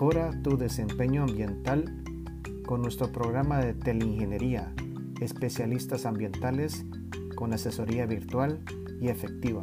Mejora tu desempeño ambiental con nuestro programa de teleingeniería, especialistas ambientales con asesoría virtual y efectiva.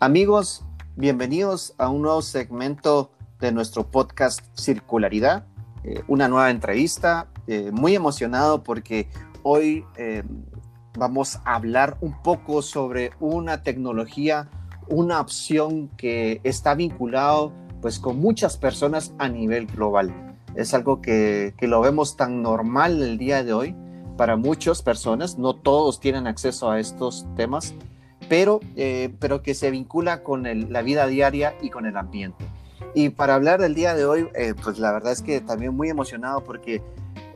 Amigos, bienvenidos a un nuevo segmento de nuestro podcast Circularidad, eh, una nueva entrevista. Eh, muy emocionado porque hoy eh, vamos a hablar un poco sobre una tecnología, una opción que está vinculado pues con muchas personas a nivel global. Es algo que, que lo vemos tan normal el día de hoy para muchas personas, no todos tienen acceso a estos temas pero, eh, pero que se vincula con la vida diaria y con el ambiente. Y para hablar del día de hoy, eh, pues la verdad es que también muy emocionado porque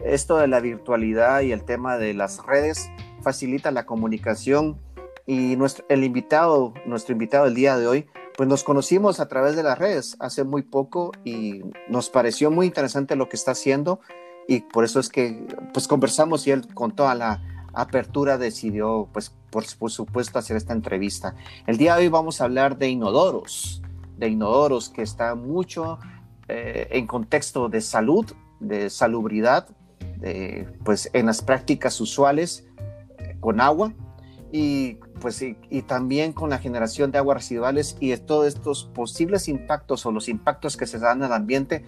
esto de la virtualidad y el tema de las redes facilita la comunicación y nuestro, el invitado, nuestro invitado del día de hoy, pues nos conocimos a través de las redes hace muy poco y nos pareció muy interesante lo que está haciendo y por eso es que pues conversamos y él con toda la apertura decidió, pues, por, supuesto, hacer esta entrevista. El día de hoy vamos a hablar de inodoros, de inodoros que está mucho eh, en contexto de salud, de salubridad, pues, en las prácticas usuales eh, con agua y, pues, y, también con la generación de aguas residuales y de todos estos posibles impactos o los impactos que se dan al ambiente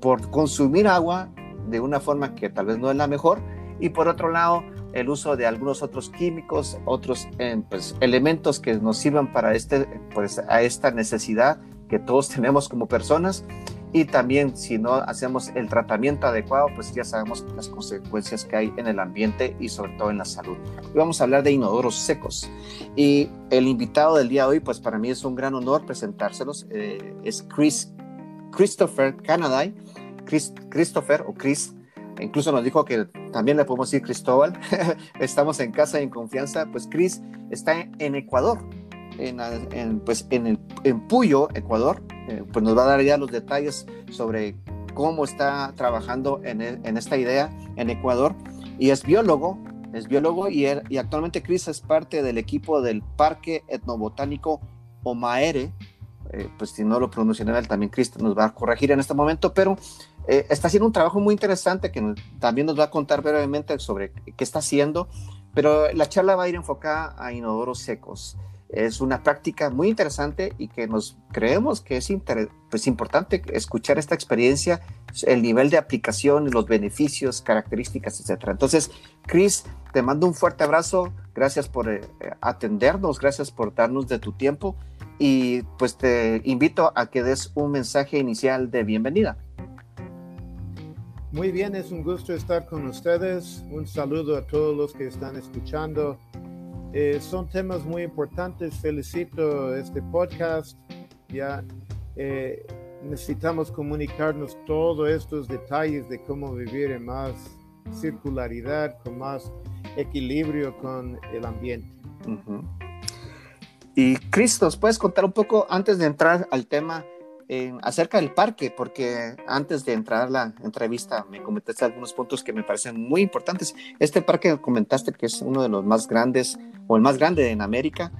por consumir agua de una forma que tal vez no es la mejor y por otro lado el uso de algunos otros químicos, otros eh, pues, elementos que nos sirvan para este, pues, a esta necesidad que todos tenemos como personas. Y también si no hacemos el tratamiento adecuado, pues ya sabemos las consecuencias que hay en el ambiente y sobre todo en la salud. Hoy vamos a hablar de inodoros secos. Y el invitado del día de hoy, pues para mí es un gran honor presentárselos. Eh, es Chris, Christopher Canaday. Chris, Christopher o Chris incluso nos dijo que también le podemos decir Cristóbal, estamos en casa y en confianza, pues Cris está en Ecuador, en, pues en, el, en Puyo, Ecuador, eh, pues nos va a dar ya los detalles sobre cómo está trabajando en, en esta idea en Ecuador. Y es biólogo, es biólogo y, y actualmente Cris es parte del equipo del Parque Etnobotánico Omaere, eh, pues si no lo pronuncian él, también Chris nos va a corregir en este momento, pero eh, está haciendo un trabajo muy interesante que también nos va a contar brevemente sobre qué está haciendo, pero la charla va a ir enfocada a inodoros secos. Es una práctica muy interesante y que nos creemos que es pues, importante escuchar esta experiencia, el nivel de aplicación, los beneficios, características, etc. Entonces, Chris, te mando un fuerte abrazo. Gracias por eh, atendernos, gracias por darnos de tu tiempo y pues te invito a que des un mensaje inicial de bienvenida. Muy bien, es un gusto estar con ustedes. Un saludo a todos los que están escuchando. Eh, son temas muy importantes. Felicito este podcast. Ya eh, necesitamos comunicarnos todos estos detalles de cómo vivir en más circularidad, con más equilibrio con el ambiente. Y Cristo, ¿nos puedes contar un poco antes de entrar al tema? Acerca del parque, porque antes de entrar a la entrevista me comentaste algunos puntos que me parecen muy importantes. Este parque comentaste que es uno de los más grandes o el más grande en América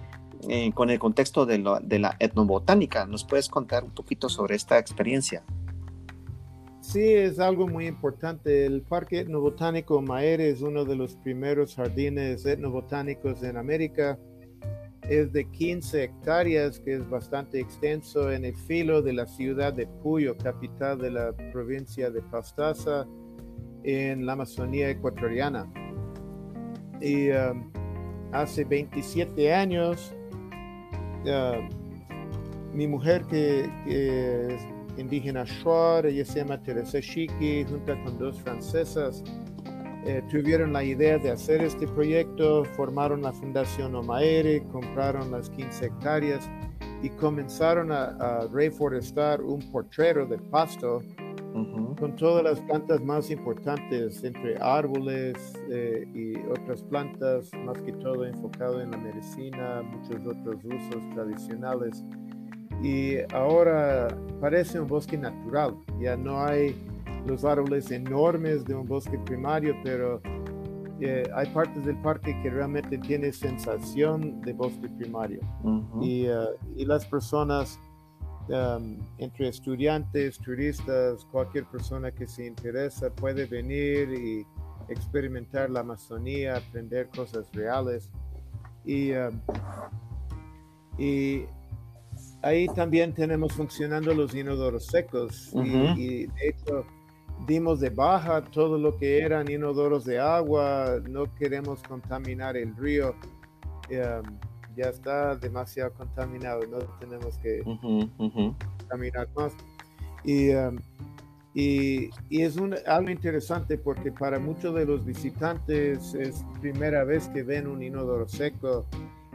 eh, con el contexto de, de, la etnobotánica. ¿Nos puedes contar un poquito sobre esta experiencia? Sí, es algo muy importante. El Parque Etnobotánico Maere es uno de los primeros jardines etnobotánicos en América es de 15 hectáreas, que es bastante extenso en el filo de la ciudad de Puyo, capital de la provincia de Pastaza, en la Amazonía ecuatoriana. Y um, hace 27 años, uh, mi mujer que, es indígena Shuar, ella se llama Teresa Shiki, junto con dos francesas, eh, tuvieron la idea de hacer este proyecto, formaron la Fundación Omaere, compraron las 15 hectáreas y comenzaron a, reforestar un portrero de pasto con todas las plantas más importantes, entre árboles eh, y otras plantas, más que todo enfocado en la medicina, muchos otros usos tradicionales. y ahora parece un bosque natural. Ya no hay los árboles enormes de un bosque primario, pero eh, hay partes del parque que realmente tiene sensación de bosque primario. y, uh, y, las personas, um, entre estudiantes, turistas, cualquier persona que se interesa puede venir y experimentar la Amazonía, aprender cosas reales. Y, um, y ahí también tenemos funcionando los inodoros secos. y, de hecho, dimos de baja todo lo que eran inodoros de agua. No queremos contaminar el río. Em, ya está demasiado contaminado. No tenemos que contaminar más. Y, em, y, y, es un, algo interesante porque para muchos de los visitantes es primera vez que ven un inodoro seco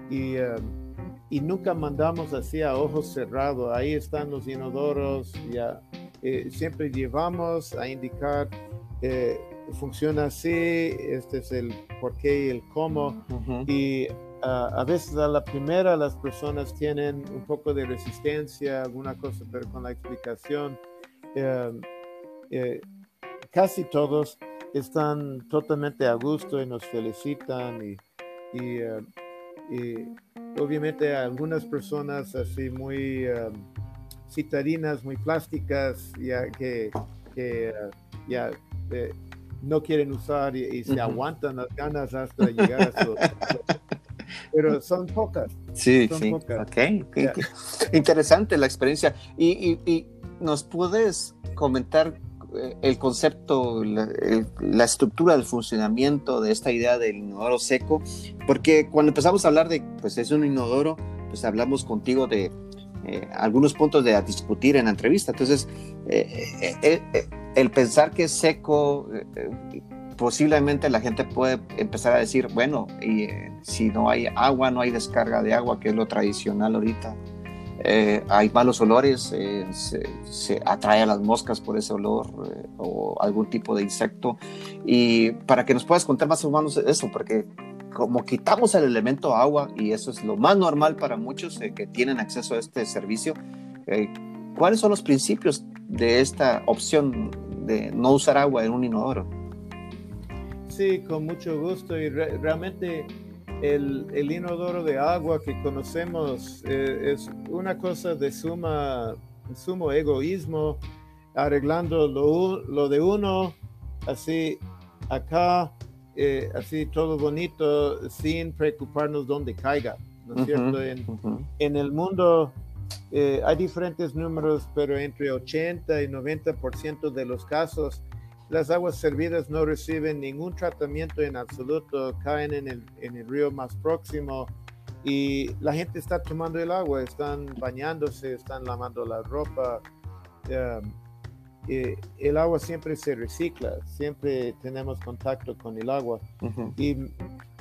y em, y nunca mandamos así a ojos cerrados. Ahí están los inodoros, ya eh, siempre llevamos a indicar eh, funciona así, este es el por qué y el cómo. Y ah, a veces a la primera las personas tienen un poco de resistencia, alguna cosa, pero con la explicación, em, eh, casi todos están totalmente a gusto y nos felicitan y, y, y obviamente algunas personas así muy um, citadinas, muy plásticas, ya que, uh, ya eh, no quieren usar y, se aguantan las ganas hasta llegar a su... pero son pocas. Sí, sí. Pocas. Okay. Interesante la experiencia. Y, y, y, nos puedes comentar eh, el concepto, la, estructura del funcionamiento de esta idea del inodoro seco, porque cuando empezamos a hablar de, pues es un inodoro, pues hablamos contigo de eh, algunos puntos de a discutir en la entrevista. Entonces, eh, el pensar que es seco, posiblemente la gente puede empezar a decir, bueno, y, si no hay agua, no hay descarga de agua, que es lo tradicional ahorita eh, hay malos olores, eh, se, atrae a las moscas por ese olor eh, o algún tipo de insecto. Y para que nos puedas contar más o menos eso, porque como quitamos el elemento agua, y eso es lo más normal para muchos que tienen acceso a este servicio, ¿cuáles son los principios de esta opción de no usar agua en un inodoro? Sí, con mucho gusto y realmente el, inodoro de agua que conocemos eh, es una cosa de suma, sumo egoísmo, arreglando lo, de uno, así acá, eh, así todo bonito, sin preocuparnos dónde caiga, ¿no es cierto? En, el mundo eh, hay diferentes números, pero entre 80 y 90% de los casos las aguas servidas no reciben ningún tratamiento en absoluto, caen en el, en el río más próximo y la gente está tomando el agua, están bañándose, están lavando la ropa. Um, el agua siempre se recicla, siempre tenemos contacto con el agua y,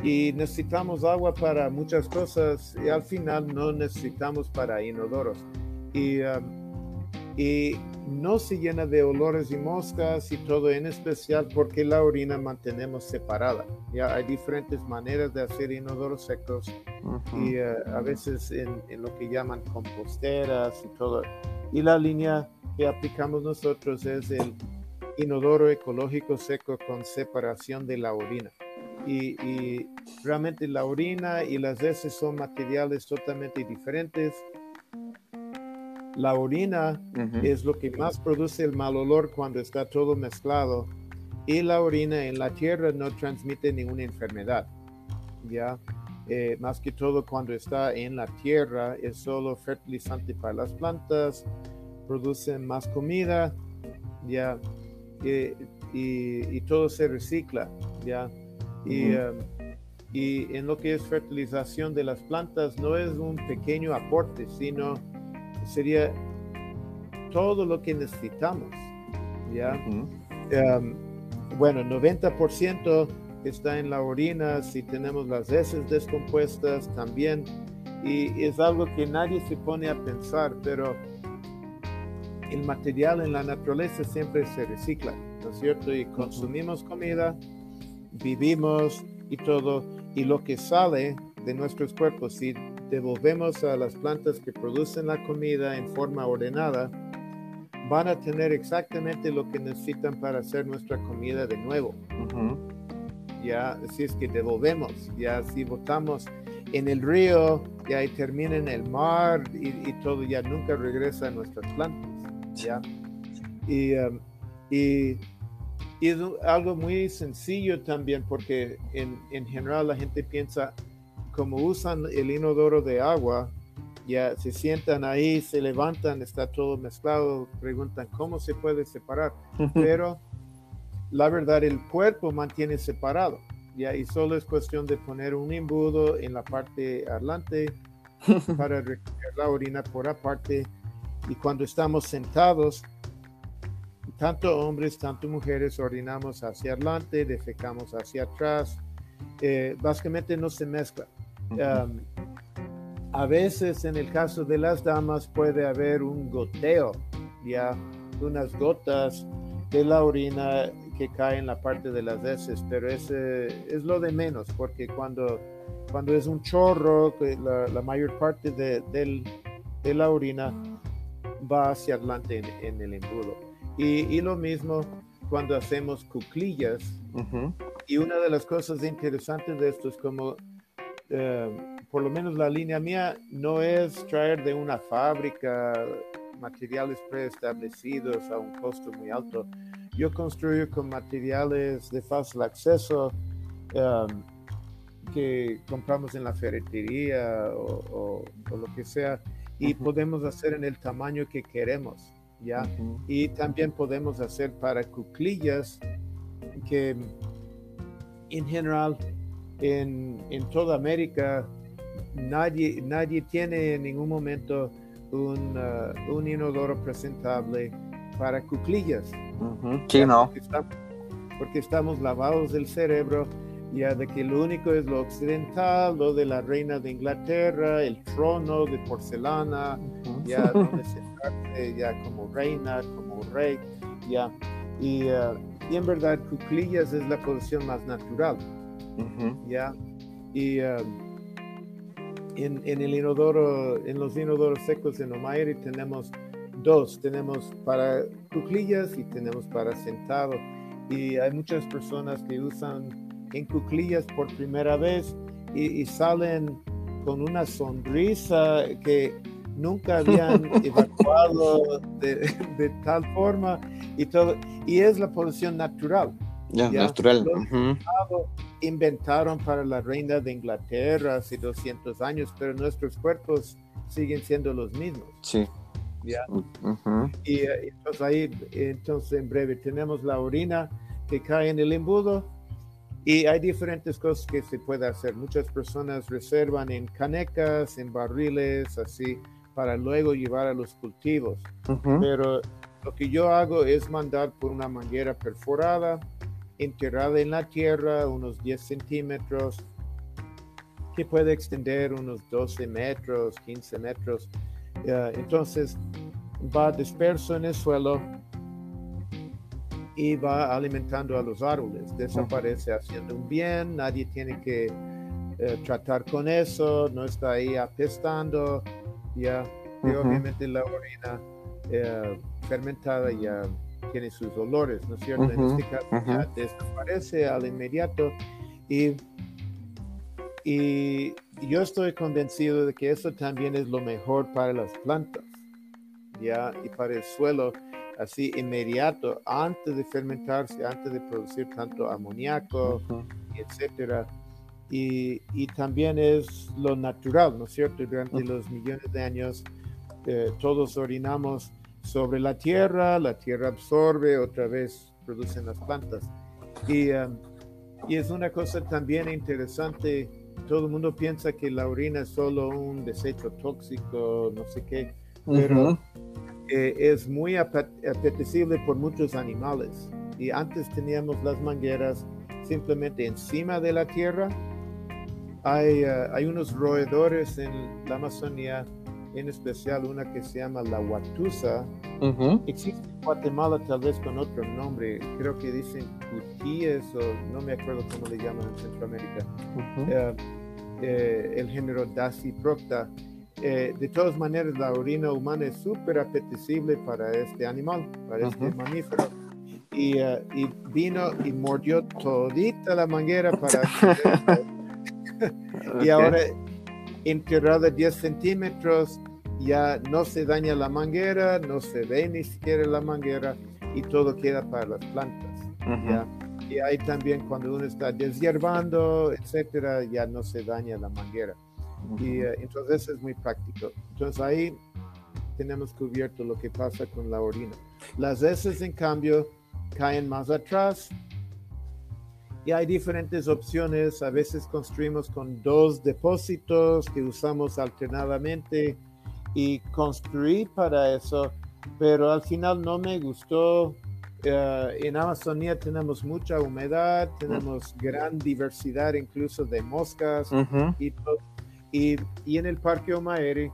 y, necesitamos agua para muchas cosas y al final no necesitamos para inodoros. Y, um, y no se llena de olores y moscas y todo en especial porque la orina mantenemos separada. Ya hay diferentes maneras de hacer inodoros secos y eh, a veces en, lo que llaman composteras y todo. Y la línea que aplicamos nosotros es el inodoro ecológico seco con separación de la orina. Y, y realmente la orina y las heces son materiales totalmente diferentes la orina es lo que más produce el mal olor cuando está todo mezclado y la orina en la tierra no transmite ninguna enfermedad. Ya, eh, más que todo cuando está en la tierra es solo fertilizante para las plantas, producen más comida, ya, y, todo se recicla, ya. Y, um, y en lo que es fertilización de las plantas no es un pequeño aporte, sino sería todo lo que necesitamos. ¿ya? Em, bueno, 90% está en la orina, si tenemos las heces descompuestas también, y es algo que nadie se pone a pensar, pero el material en la naturaleza siempre se recicla, ¿no es cierto? Y consumimos comida, vivimos y todo, y lo que sale de nuestros cuerpos, si devolvemos a las plantas que producen la comida en forma ordenada, van a tener exactamente lo que necesitan para hacer nuestra comida de nuevo. Ya, si es que devolvemos, ya si botamos en el río, ya y termina en el mar y, todo, ya nunca regresa a nuestras plantas. Ya. Y, um, y, y, es algo muy sencillo también porque en, en general la gente piensa, como usan el inodoro de agua, ya se sientan ahí, se levantan, está todo mezclado, preguntan cómo se puede separar, pero la verdad el cuerpo mantiene separado, ya y solo es cuestión de poner un embudo en la parte adelante para recoger la orina por aparte y cuando estamos sentados, tanto hombres, tanto mujeres orinamos hacia adelante, defecamos hacia atrás, eh, básicamente no se mezcla. A veces en el caso de las damas puede haber un goteo, ya unas gotas de la orina que caen en la parte de las heces, pero ese es lo de menos, porque cuando, cuando es un chorro, la, la mayor parte de, de, la orina va hacia adelante en, el embudo. Y, y, lo mismo cuando hacemos cuclillas. Y una de las cosas interesantes de esto es como eh, por lo menos la línea mía no es traer de una fábrica materiales preestablecidos a un costo muy alto. Yo construyo con materiales de fácil acceso um, que compramos en la ferretería o, lo que sea y podemos hacer en el tamaño que queremos, ¿ya? Y también podemos hacer para cuclillas que en general en, en toda América nadie, nadie tiene en ningún momento un, uh, un inodoro presentable para cuclillas. Sí, no. Porque estamos, lavados del cerebro, ya de que lo único es lo occidental, lo de la reina de Inglaterra, el trono de porcelana, ya donde sentarse ya como reina, como rey, ya. Y, uh, y, en verdad, cuclillas es la posición más natural, ya. Y. Uh, en, el inodoro, en los inodoros secos en Omairi tenemos dos, tenemos para cuclillas y tenemos para sentado. Y hay muchas personas que usan en cuclillas por primera vez y, salen con una sonrisa que nunca habían evacuado de, de, tal forma y todo. Y es la posición natural. Ya, natural. Inventaron para la reina de Inglaterra hace 200 años, pero nuestros cuerpos siguen siendo los mismos. Sí. ¿ya? Y eh, entonces ahí, entonces en breve, tenemos la orina que cae en el embudo y hay diferentes cosas que se puede hacer. Muchas personas reservan en canecas, en barriles, así, para luego llevar a los cultivos. Pero lo que yo hago es mandar por una manguera perforada enterrada en la tierra unos 10 centímetros, que puede extender unos 12 metros, 15 metros. entonces va disperso en el suelo y va alimentando a los árboles. Desaparece haciendo un bien, nadie tiene que eh, tratar con eso, no está ahí apestando, ya. Y obviamente la orina eh, fermentada ya tiene sus olores, ¿no es cierto? en este caso ya desaparece al inmediato y, y yo estoy convencido de que eso también es lo mejor para las plantas, ¿ya? Y para el suelo, así inmediato, antes de fermentarse, antes de producir tanto amoníaco, etcétera. Y, y, también es lo natural, ¿no es cierto? Durante los millones de años, eh, todos orinamos sobre la tierra, la tierra absorbe, otra vez producen las plantas. Y, um, y es una cosa también interesante, todo el mundo piensa que la orina es solo un desecho tóxico, no sé qué, pero eh, es muy apetecible por muchos animales. Y antes teníamos las mangueras simplemente encima de la tierra. Hay, uh, hay unos roedores en la Amazonía en especial una que se llama la Huatusa. Existe en Guatemala tal vez con otro nombre, creo que dicen cutíes o no me acuerdo cómo le llaman en Centroamérica. Eh, el género Dasyprocta. de todas maneras, la orina humana es súper apetecible para este animal, para este mamífero. Y, y, vino y mordió todita la manguera para... y ahora enterrada 10 centímetros, ya no se daña la manguera, no se ve ni siquiera la manguera y todo queda para las plantas. ¿ya? Y ahí también cuando uno está deshiervando, etcétera, ya no se daña la manguera. Y uh, entonces es muy práctico. Entonces ahí tenemos cubierto lo que pasa con la orina. Las heces, en cambio, caen más atrás. Y hay diferentes opciones. A veces construimos con dos depósitos que usamos alternadamente y construir para eso, pero al final no me gustó. Uh, en Amazonía tenemos mucha humedad, tenemos gran diversidad incluso de moscas y, y, y, en el Parque Omaeri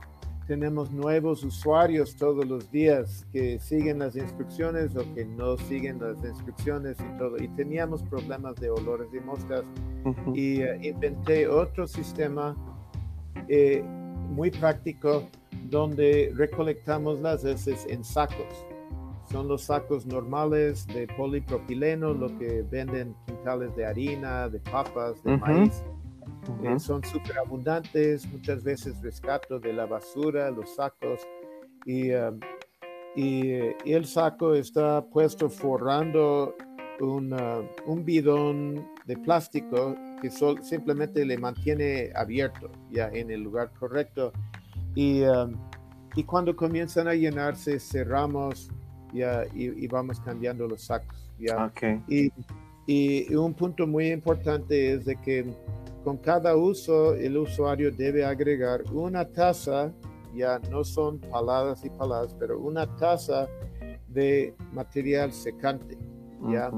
tenemos nuevos usuarios todos los días que siguen las instrucciones o que no siguen las instrucciones y todo. Y teníamos problemas de olores de moscas y uh, inventé otro sistema eh, muy práctico donde recolectamos las heces en sacos. Son los sacos normales de polipropileno, lo que venden quintales de harina, de papas, de maíz. Eh, son súper abundantes, muchas veces rescato de la basura los sacos y, um, y, el saco está puesto forrando un bidón de plástico que simplemente le mantiene abierto ya en el lugar correcto y, um, y cuando comienzan a llenarse, cerramos ya, y, vamos cambiando los sacos. ¿ya? Y, y, un punto muy importante es de que con cada uso el usuario debe agregar una taza, ya no son paladas y paladas, pero una taza de material secante. ¿ya?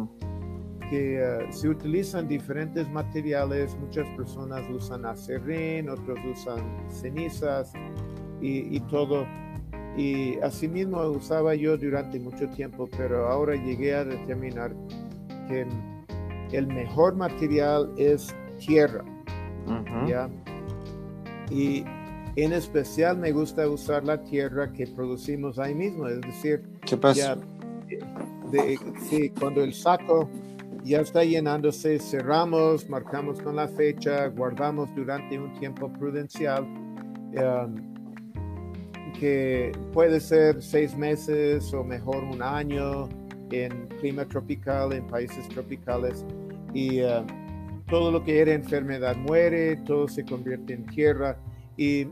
que uh, se utilizan diferentes materiales, muchas personas usan acerrín, otros usan cenizas, y, todo. Y asimismo usaba yo durante mucho tiempo, pero ahora llegué a determinar que el mejor material es tierra. ¿Ya? Y en especial me gusta usar la tierra que producimos ahí mismo, es decir, de, cuando el saco ya está llenándose, cerramos, marcamos con la fecha, guardamos durante un tiempo prudencial. Um, que puede ser seis meses o mejor un año en clima tropical, en países tropicales, y uh, todo lo que era enfermedad muere, todo se convierte en tierra, y,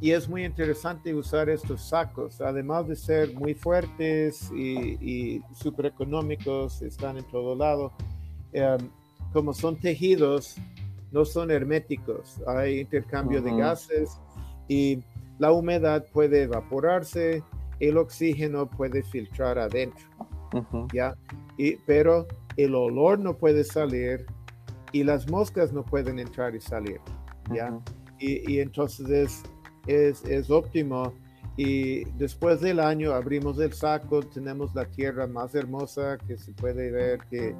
y, es muy interesante usar estos sacos, además de ser muy fuertes y, y súper económicos, están en todo lado, um, como son tejidos, no son herméticos, hay intercambio de gases y la humedad puede evaporarse, el oxígeno puede filtrar adentro, ¿ya? Y, pero el olor no puede salir y las moscas no pueden entrar y salir, ¿ya? y, entonces es, es, óptimo. Y después del año abrimos el saco, tenemos la tierra más hermosa que se puede ver que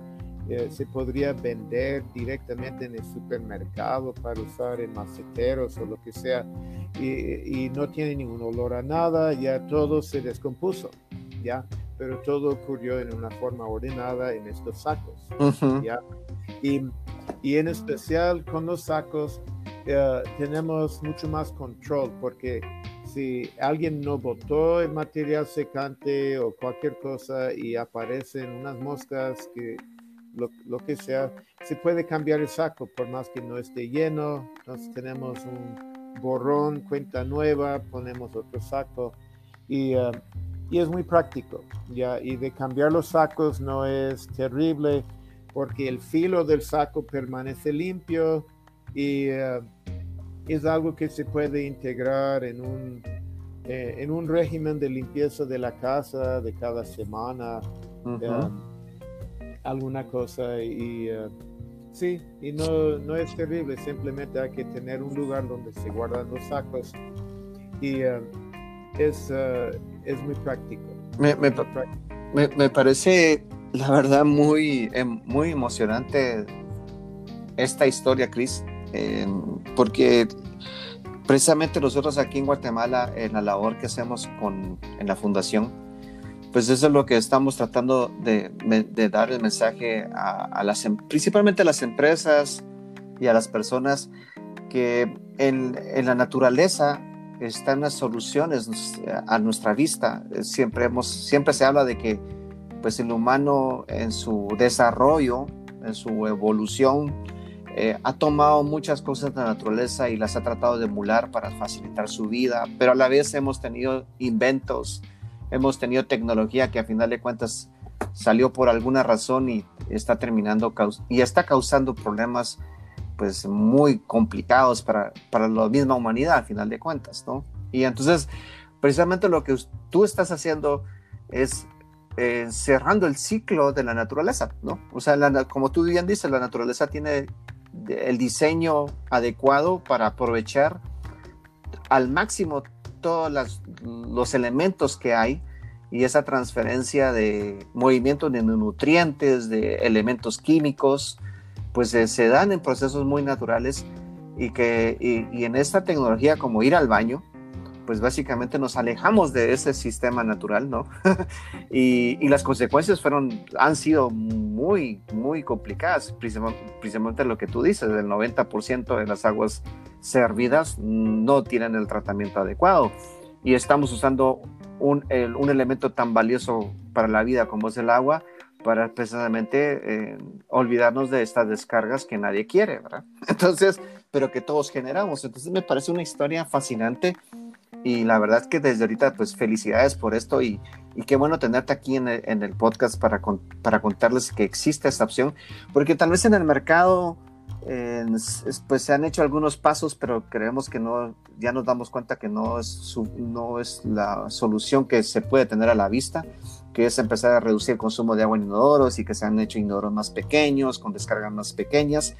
eh, se podría vender directamente en el supermercado para usar en maceteros o lo que sea. Y, no tiene ningún olor a nada, ya todo se descompuso, ya, pero todo ocurrió en una forma ordenada en estos sacos, ya, y, y, en especial con los sacos eh, tenemos mucho más control porque si alguien no botó el material secante o cualquier cosa y aparecen unas moscas que lo, que sea, se puede cambiar el saco por más que no esté lleno. Entonces tenemos un borrón, cuenta nueva, ponemos otro saco y, uh, y es muy práctico. ¿ya? Y de cambiar los sacos no es terrible porque el filo del saco permanece limpio y uh, es algo que se puede integrar en un, eh, en un régimen de limpieza de la casa de cada semana alguna cosa y uh, sí, y no, no es terrible, simplemente hay que tener un lugar donde se guardan los sacos y uh, es, uh, es muy práctico. Me, me, me, parece, la verdad, muy, em, muy emocionante esta historia, Chris. porque precisamente nosotros aquí en Guatemala, en la labor que hacemos con, en la fundación, pues eso es lo que estamos tratando de, dar el mensaje a, las, em, principalmente a las empresas y a las personas que en, en la naturaleza están las soluciones a nuestra vista. Siempre, hemos, siempre se habla de que pues el humano en su desarrollo, en su evolución, eh, ha tomado muchas cosas de la naturaleza y las ha tratado de emular para facilitar su vida, pero a la vez hemos tenido inventos, hemos tenido tecnología que a final de cuentas salió por alguna razón y está terminando y está causando problemas pues muy complicados para, para la misma humanidad, a final de cuentas, ¿no? Y entonces, precisamente lo que tú estás haciendo es eh, cerrando el ciclo de la naturaleza, ¿no? O sea, como tú bien dices, la naturaleza tiene el diseño adecuado para aprovechar al máximo todos los elementos que hay y esa transferencia de movimiento de nutrientes, de elementos químicos, pues eh, se dan en procesos muy naturales y que y, en esta tecnología como ir al baño, pues básicamente nos alejamos de ese sistema natural, ¿no? y, las consecuencias fueron, han sido muy, muy complicadas, principalmente lo que tú dices, el 90% de las aguas servidas no tienen el tratamiento adecuado y estamos usando un, un elemento tan valioso para la vida como es el agua para precisamente eh, olvidarnos de estas descargas que nadie quiere, ¿verdad? Entonces, pero que todos generamos. Entonces me parece una historia fascinante y la verdad es que desde ahorita, pues felicidades por esto y, y qué bueno tenerte aquí en el, en el podcast para, para contarles que existe esta opción, porque tal vez en el mercado pues se han hecho algunos pasos, pero creemos que no, ya nos damos cuenta que no es, no es la solución que se puede tener a la vista, que es empezar a reducir el consumo de agua en inodoros y que se han hecho inodoros más pequeños, con descargas más pequeñas,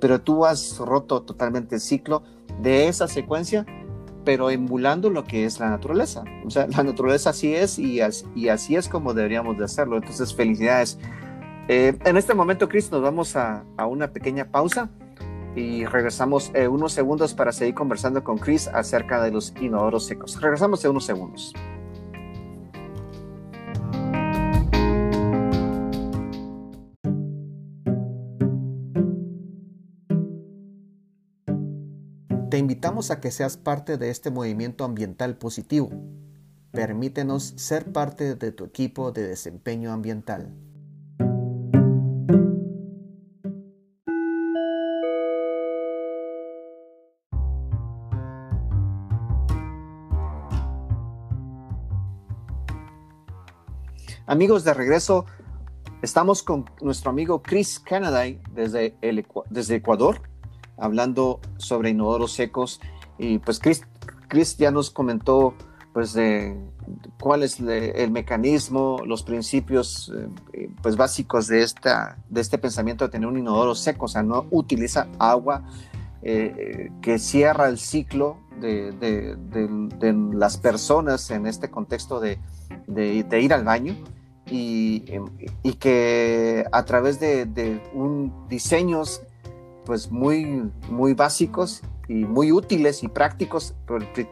pero tú has roto totalmente el ciclo de esa secuencia, pero emulando lo que es la naturaleza. O sea, la naturaleza así es y así, es como deberíamos de hacerlo. Entonces, felicidades. Eh, en este momento, Chris, nos vamos a, una pequeña pausa y regresamos eh, unos segundos para seguir conversando con Chris acerca de los inodoros secos. Regresamos en unos segundos. Invitamos a que seas parte de este movimiento ambiental positivo. Permítenos ser parte de tu equipo de desempeño ambiental. Amigos, de regreso, estamos con nuestro amigo Chris desde, desde Ecuador, hablando sobre inodoros secos. Y pues Chris, Chris ya nos comentó pues de cuál es el mecanismo, los principios eh, pues básicos de, esta, de este pensamiento de tener un inodoro seco, o sea, no utiliza agua eh, que cierra el ciclo de, de, las personas en este contexto de, ir al baño Em, y, que a través de, un, diseños pues muy, muy básicos y muy útiles y prácticos,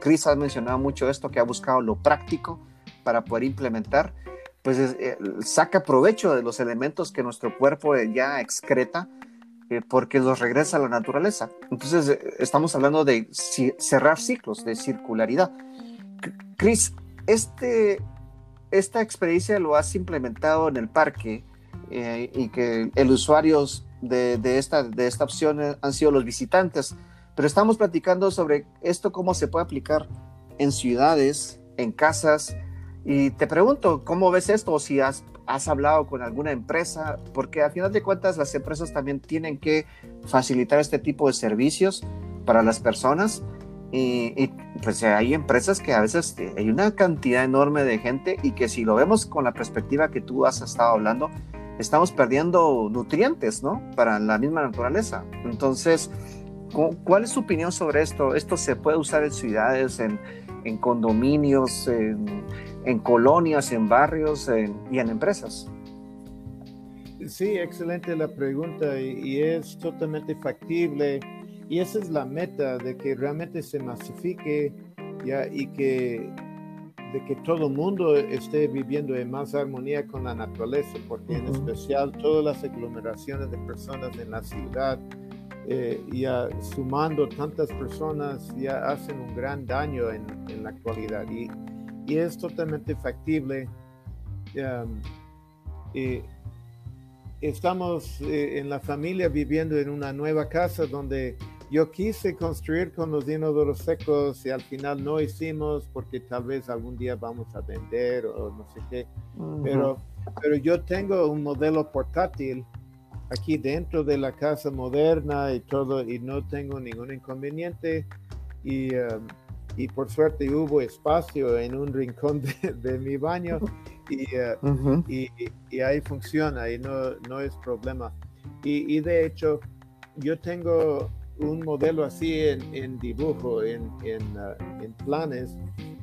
Chris ha mencionado mucho esto, que ha buscado lo práctico para poder implementar, pues eh, saca provecho de los elementos que nuestro cuerpo ya excreta eh, porque los regresa a la naturaleza. Entonces, eh, estamos hablando de cerrar ciclos, de circularidad. Chris, este, esta experiencia lo has implementado en el parque eh, y que el usuario de, de, esta, de esta opción han sido los visitantes, pero estamos platicando sobre esto, cómo se puede aplicar en ciudades, en casas, y te pregunto, ¿cómo ves esto? O si has, has hablado con alguna empresa, porque al final de cuentas las empresas también tienen que facilitar este tipo de servicios para las personas. Y, pues hay empresas que a veces eh, hay una cantidad enorme de gente y que si lo vemos con la perspectiva que tú has estado hablando, estamos perdiendo nutrientes, ¿no? Para la misma naturaleza. Entonces, ¿cuál es su opinión sobre esto? ¿Esto se puede usar en ciudades, en, en condominios, en, en, colonias, en barrios y en empresas? Sí, excelente la pregunta y, y es totalmente factible y esa es la meta de que realmente se masifique ya y que de que todo el mundo esté viviendo en más armonía con la naturaleza, porque en especial todas las aglomeraciones de personas en la ciudad, eh, ya sumando tantas personas, ya hacen un gran daño en, en la actualidad. Y, y, es totalmente factible. Um, estamos eh, en la familia viviendo en una nueva casa donde yo quise construir con los inodoros secos y al final no hicimos porque tal vez algún día vamos a vender o no sé qué. pero, pero yo tengo un modelo portátil aquí dentro de la casa moderna y todo y no tengo ningún inconveniente y, um, y por suerte hubo espacio en un rincón de, mi baño uh, y, y, ahí funciona y no, no es problema. Y, y de hecho yo tengo un modelo así en, dibujo, en, uh, en, planes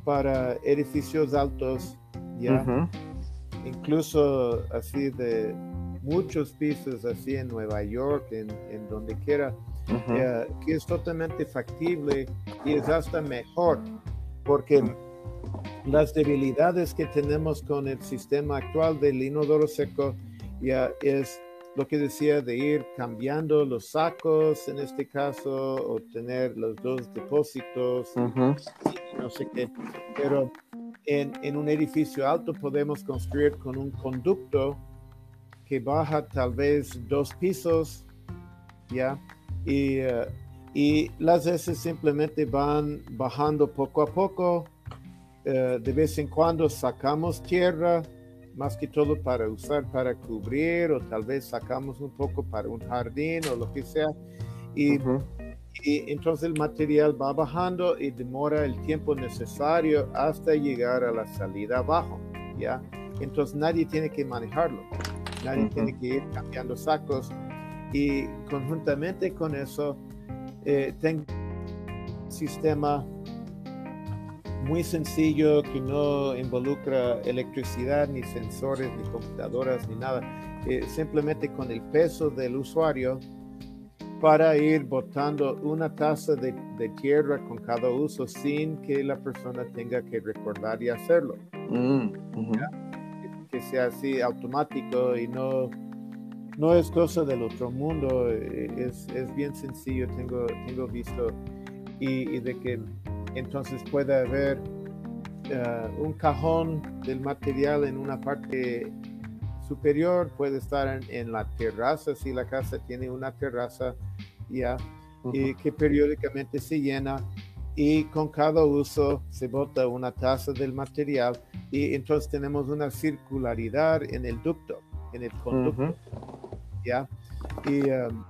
para edificios altos, ya, incluso así de muchos pisos, así en Nueva York, en, donde quiera, que es totalmente factible y es hasta mejor, porque las debilidades que tenemos con el sistema actual del inodoro seco ya es lo que decía de ir cambiando los sacos en este caso o tener los dos depósitos no sé qué. Pero en, en, un edificio alto podemos construir con un conducto que baja tal vez dos pisos ya y, eh, y las veces simplemente van bajando poco a poco. Eh, de vez en cuando sacamos tierra más que todo para usar para cubrir o tal vez sacamos un poco para un jardín o lo que sea. Y, y, entonces el material va bajando y demora el tiempo necesario hasta llegar a la salida abajo, ¿ya? Entonces nadie tiene que manejarlo, nadie tiene que ir cambiando sacos y conjuntamente con eso eh, tengo un sistema muy sencillo que no involucra electricidad, ni sensores, ni computadoras, ni nada. Eh, simplemente con el peso del usuario para ir botando una taza de, tierra con cada uso sin que la persona tenga que recordar y hacerlo. Mm, que, sea así automático y no, no es cosa del otro mundo, eh, es, es bien sencillo, tengo, tengo visto, y, y de que entonces puede haber eh, un cajón del material en una parte superior, puede estar en, la terraza, si la casa tiene una terraza ya, y que periódicamente se llena y con cada uso se bota una taza del material y entonces tenemos una circularidad en el ducto, en el conducto, ¿ya? Y, um,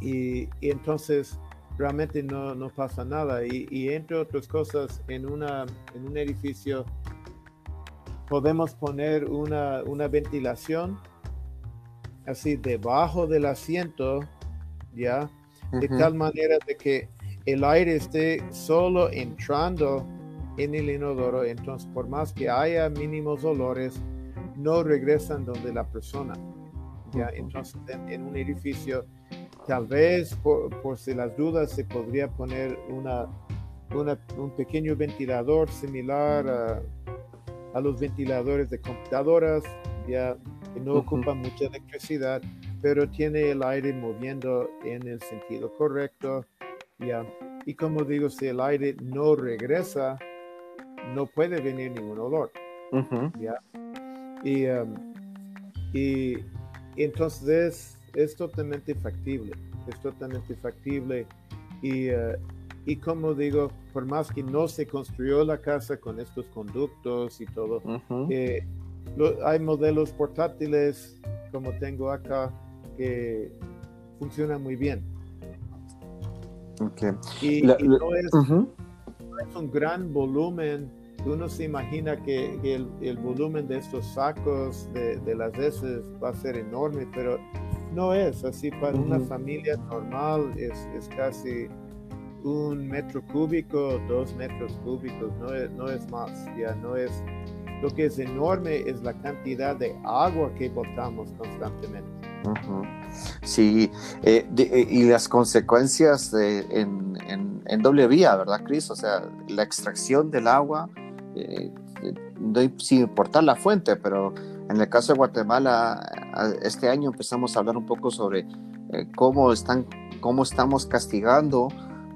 y, y, entonces realmente no, no pasa nada. Y, entre otras cosas, en, una, en un edificio podemos poner una, una ventilación así debajo del asiento, ¿ya? De tal manera de que el aire esté solo entrando en el inodoro, entonces por más que haya mínimos olores, no regresan donde la persona. ¿ya? Entonces en un edificio Tal vez por, si las dudas se podría poner una, un pequeño ventilador similar a, los ventiladores de computadoras, ya que no ocupa mucha electricidad, pero tiene el aire moviendo en el sentido correcto. Ya. Y como digo, si el aire no regresa, no puede venir ningún olor. ¿ya? Y, um, y, entonces es totalmente factible, es totalmente factible. Y, eh, y como digo, por más que no se construyó la casa con estos conductos y todo, eh, hay modelos portátiles como tengo acá que funcionan muy bien. Y, no, es, un gran volumen. Uno se imagina que, el, el, volumen de estos sacos de, de, las heces va a ser enorme, pero no es así para una familia normal, es, es, casi un metro cúbico, dos metros cúbicos, no es, no es más, ya no es, lo que es enorme es la cantidad de agua que botamos constantemente. Sí, eh, eh, y las consecuencias en, doble vía, ¿verdad, Cris? O sea, la extracción del agua, eh, sin importar la fuente, pero en el caso de Guatemala, este año empezamos a hablar un poco sobre cómo, están, cómo estamos castigando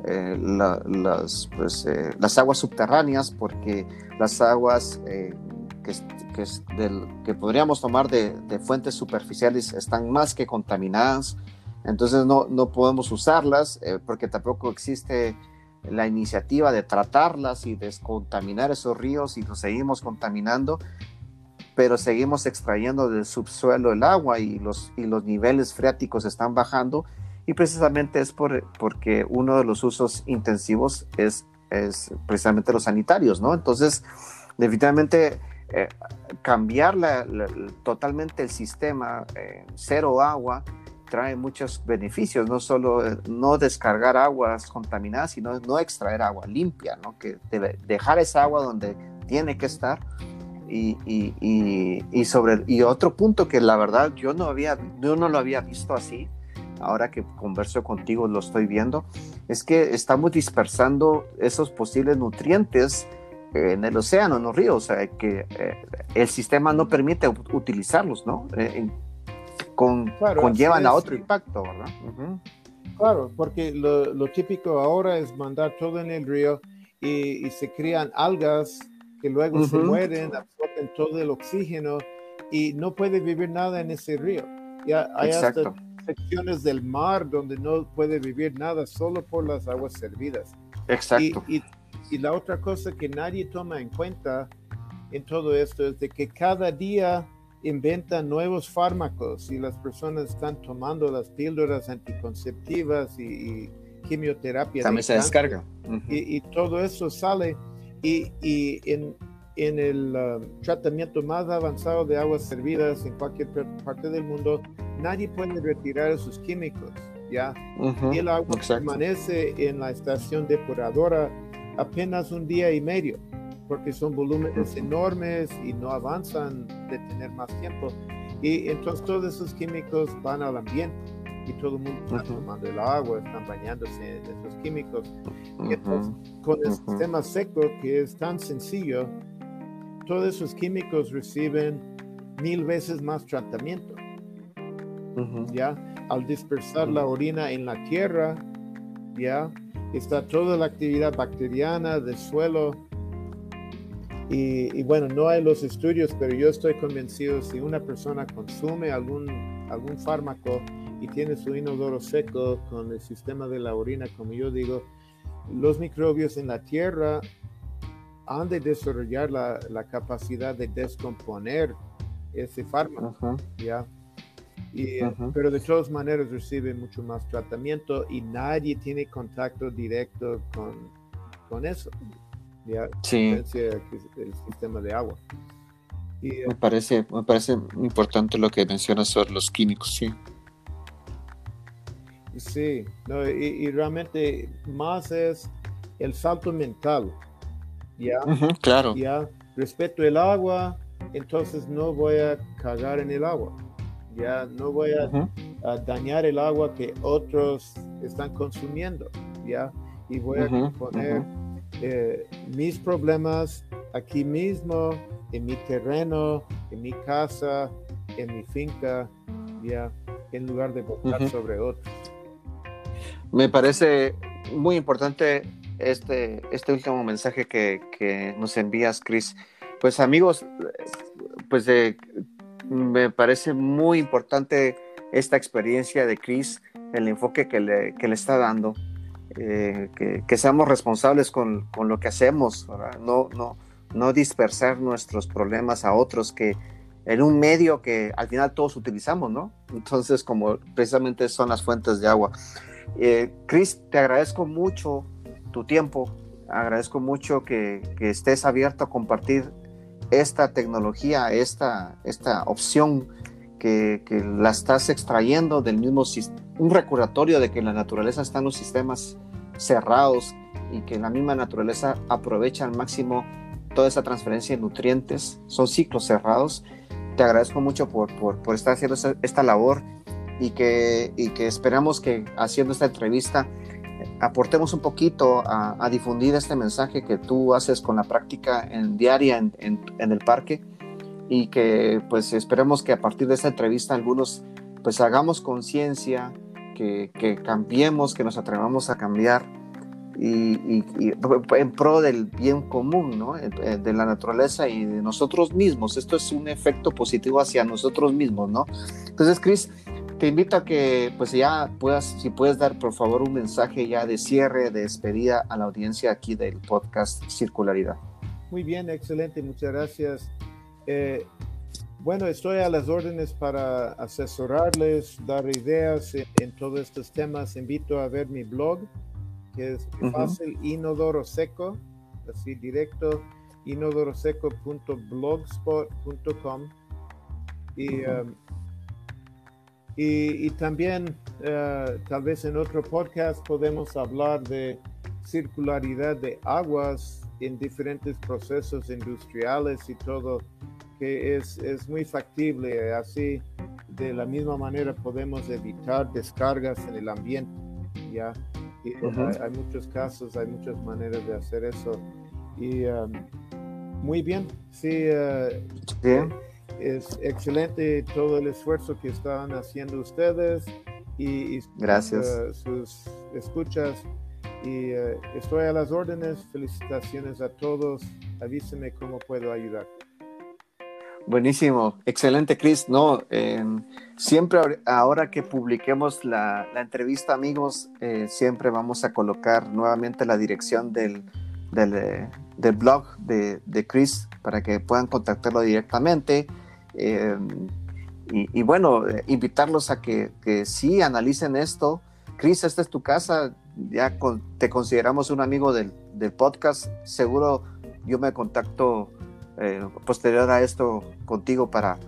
las, pues, las aguas subterráneas, porque las aguas que, que, del, que podríamos tomar de, fuentes superficiales están más que contaminadas, entonces no, no podemos usarlas eh, porque tampoco existe la iniciativa de tratarlas y descontaminar esos ríos y los seguimos contaminando, pero seguimos extrayendo del subsuelo el agua y los, y los niveles freáticos están bajando y precisamente es por, porque uno de los usos intensivos es, es precisamente los sanitarios, ¿no? Entonces, definitivamente eh, cambiar totalmente el sistema, eh, cero agua, trae muchos beneficios, no solo eh, no descargar aguas contaminadas, sino no extraer agua limpia, ¿no? que dejar esa agua donde tiene que estar. Y, y, y, sobre y otro punto que la verdad yo no había yo no lo había visto así ahora que converso contigo lo estoy viendo es que estamos dispersando esos posibles nutrientes en el océano, en los ríos, o sea, que eh, el sistema no permite utilizarlos, ¿no? Eh, con, conllevan a otro impacto, ¿verdad? Claro, porque lo, típico ahora es mandar todo en el río y, se crean algas que luego se mueren, todo el oxígeno y no puede vivir nada en ese río. Ya hay hasta secciones del mar donde no puede vivir nada solo por las aguas servidas. Exacto. y y la otra cosa que nadie toma en cuenta en todo esto es de que cada día inventan nuevos fármacos y las personas están tomando las píldoras anticonceptivas y, quimioterapia. También se descarga. y, todo eso sale y, en, en, el um, tratamiento más avanzado de aguas servidas en cualquier parte del mundo, nadie puede retirar esos químicos. ¿ya? y el agua permanece en la estación depuradora apenas un día y medio, porque son volúmenes enormes y no avanzan de tener más tiempo. Y entonces todos esos químicos van al ambiente y todo el mundo está tomando el agua, están bañándose en esos químicos. entonces, con el sistema seco, que es tan sencillo, todos esos químicos reciben mil veces más tratamiento. ¿Ya? Al dispersar la orina en la tierra, ¿ya? está toda la actividad bacteriana del suelo. Y, bueno, no hay los estudios, pero yo estoy convencido si una persona consume algún, algún fármaco y tiene su inodoro seco con el sistema de la orina, como yo digo, los microbios en la tierra han de desarrollar la, la capacidad de descomponer ese fármaco. ¿ya? Eh, pero de todas maneras recibe mucho más tratamiento y nadie tiene contacto directo con, con eso. ¿ya? Sí. El, sistema de agua. Eh, me, parece, me parece importante lo que mencionas sobre los químicos, sí. Sí, no, y, realmente más es el salto mental. ¿Ya? claro. ¿ya? Respeto el agua, entonces no voy a cagar en el agua ya no voy a, dañar el agua que otros están consumiendo, ya, y voy a poner eh, mis problemas aquí mismo, en mi terreno, en mi casa, en mi finca, ya, en lugar de votar sobre otros. Me parece muy importante este, este último mensaje que, que nos envías, Chris. Pues amigos, pues de me parece muy importante esta experiencia de Chris, el enfoque que le, que le está dando, eh, que, que, seamos responsables con, con lo que hacemos, no, no, no dispersar nuestros problemas a otros que en un medio que al final todos utilizamos, ¿no? Entonces, como precisamente son las fuentes de agua. Eh, Chris, te agradezco mucho tu tiempo, agradezco mucho que, que estés abierto a compartir esta tecnología, esta, esta opción que, la estás extrayendo del mismo un recordatorio de que en la naturaleza están los sistemas cerrados y que la misma naturaleza aprovecha al máximo toda esa transferencia de nutrientes, son ciclos cerrados. Te agradezco mucho por, por, estar haciendo esta, labor y que, y que esperamos que haciendo esta entrevista aportemos un poquito a, difundir este mensaje que tú haces con la práctica en, diaria en, en, el parque y que pues esperemos que a partir de esta entrevista algunos pues hagamos conciencia, que, que, cambiemos, que nos atrevamos a cambiar y, en pro del bien común, ¿no? de la naturaleza y de nosotros mismos. Esto es un efecto positivo hacia nosotros mismos, ¿no? Entonces, Chris, te invito a que pues ya puedas, si puedes dar por favor un mensaje ya de cierre, de despedida a la audiencia aquí del podcast Circularidad. Muy bien, excelente, muchas gracias. Eh, bueno, estoy a las órdenes para asesorarles, dar ideas en, todos estos temas. Invito a ver mi blog, que es fácil, inodoro seco, así directo, inodoroseco.blogspot.com. Y um, y, también eh, tal vez en otro podcast podemos hablar de circularidad de aguas en diferentes procesos industriales y todo, que es, es muy factible. Así, de la misma manera podemos evitar descargas en el ambiente. ¿ya? Y hay, muchos casos, hay muchas maneras de hacer eso. Y um, muy bien, sí. Uh, bien es excelente todo el esfuerzo que están haciendo ustedes y, Gracias. Uh, sus escuchas. Y uh, estoy a las órdenes. Felicitaciones a todos. Avísenme cómo puedo ayudar. Buenísimo, excelente, Chris. No, em, siempre ahora que publiquemos la, entrevista, amigos, eh, siempre vamos a colocar nuevamente la dirección del, del, eh, blog de, de, Chris para que puedan contactarlo directamente. Eh, y, bueno, invitarlos a que, sí analicen esto. Chris, esta es tu casa, ya te consideramos un amigo del, podcast. Seguro yo me contacto eh, posterior a esto contigo para,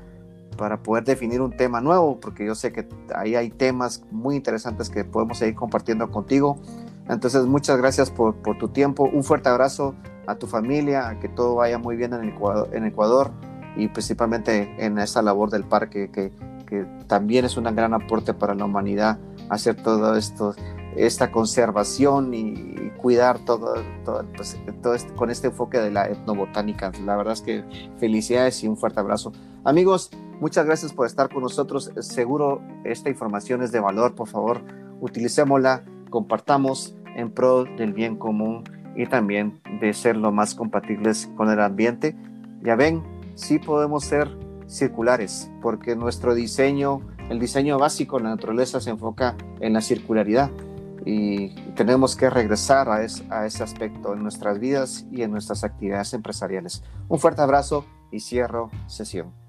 para poder definir un tema nuevo, porque yo sé que ahí hay temas muy interesantes que podemos seguir compartiendo contigo. Entonces, muchas gracias por, tu tiempo. Un fuerte abrazo a tu familia, que todo vaya muy bien. En Ecuador y principalmente en esa labor del parque que, que también es un gran aporte para la humanidad hacer todo esto, esta conservación y, cuidar todo, todo, pues, todo este, con este enfoque de la etnobotánica. La verdad es que felicidades y un fuerte abrazo. Amigos, muchas gracias por estar con nosotros. Seguro esta información es de valor. Por favor, utilicémosla, compartamos en pro del bien común y también de ser lo más compatibles con el ambiente. Ya ven, sí podemos ser circulares, porque nuestro diseño, el diseño básico en la naturaleza se enfoca en la circularidad y tenemos que regresar a, a ese aspecto en nuestras vidas y en nuestras actividades empresariales. Un fuerte abrazo y cierro sesión.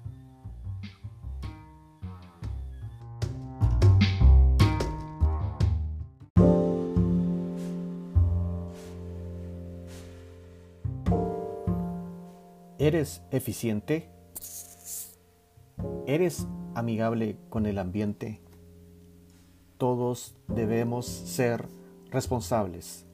¿Eres eficiente? ¿Eres amigable con el ambiente? Todos debemos ser responsables.